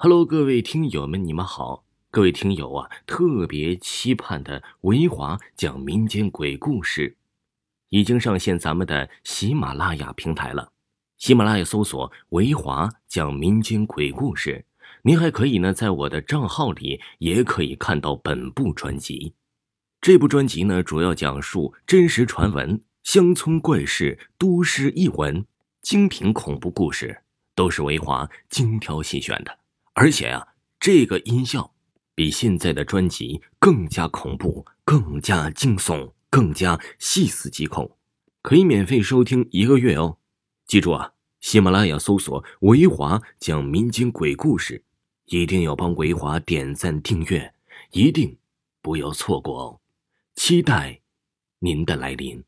Hello，各位听友们，你们好。各位听友啊，特别期盼的维华讲民间鬼故事，已经上线咱们的喜马拉雅平台了。喜马拉雅搜索“维华讲民间鬼故事”，您还可以呢，在我的账号里也可以看到本部专辑。这部专辑呢，主要讲述真实传闻、乡村怪事、都市异闻、精品恐怖故事，都是维华精挑细选的。而且啊，这个音效比现在的专辑更加恐怖、更加惊悚、更加细思极恐，可以免费收听一个月哦。记住啊，喜马拉雅搜索“维华讲民间鬼故事”，一定要帮维华点赞订阅，一定不要错过哦。期待您的来临。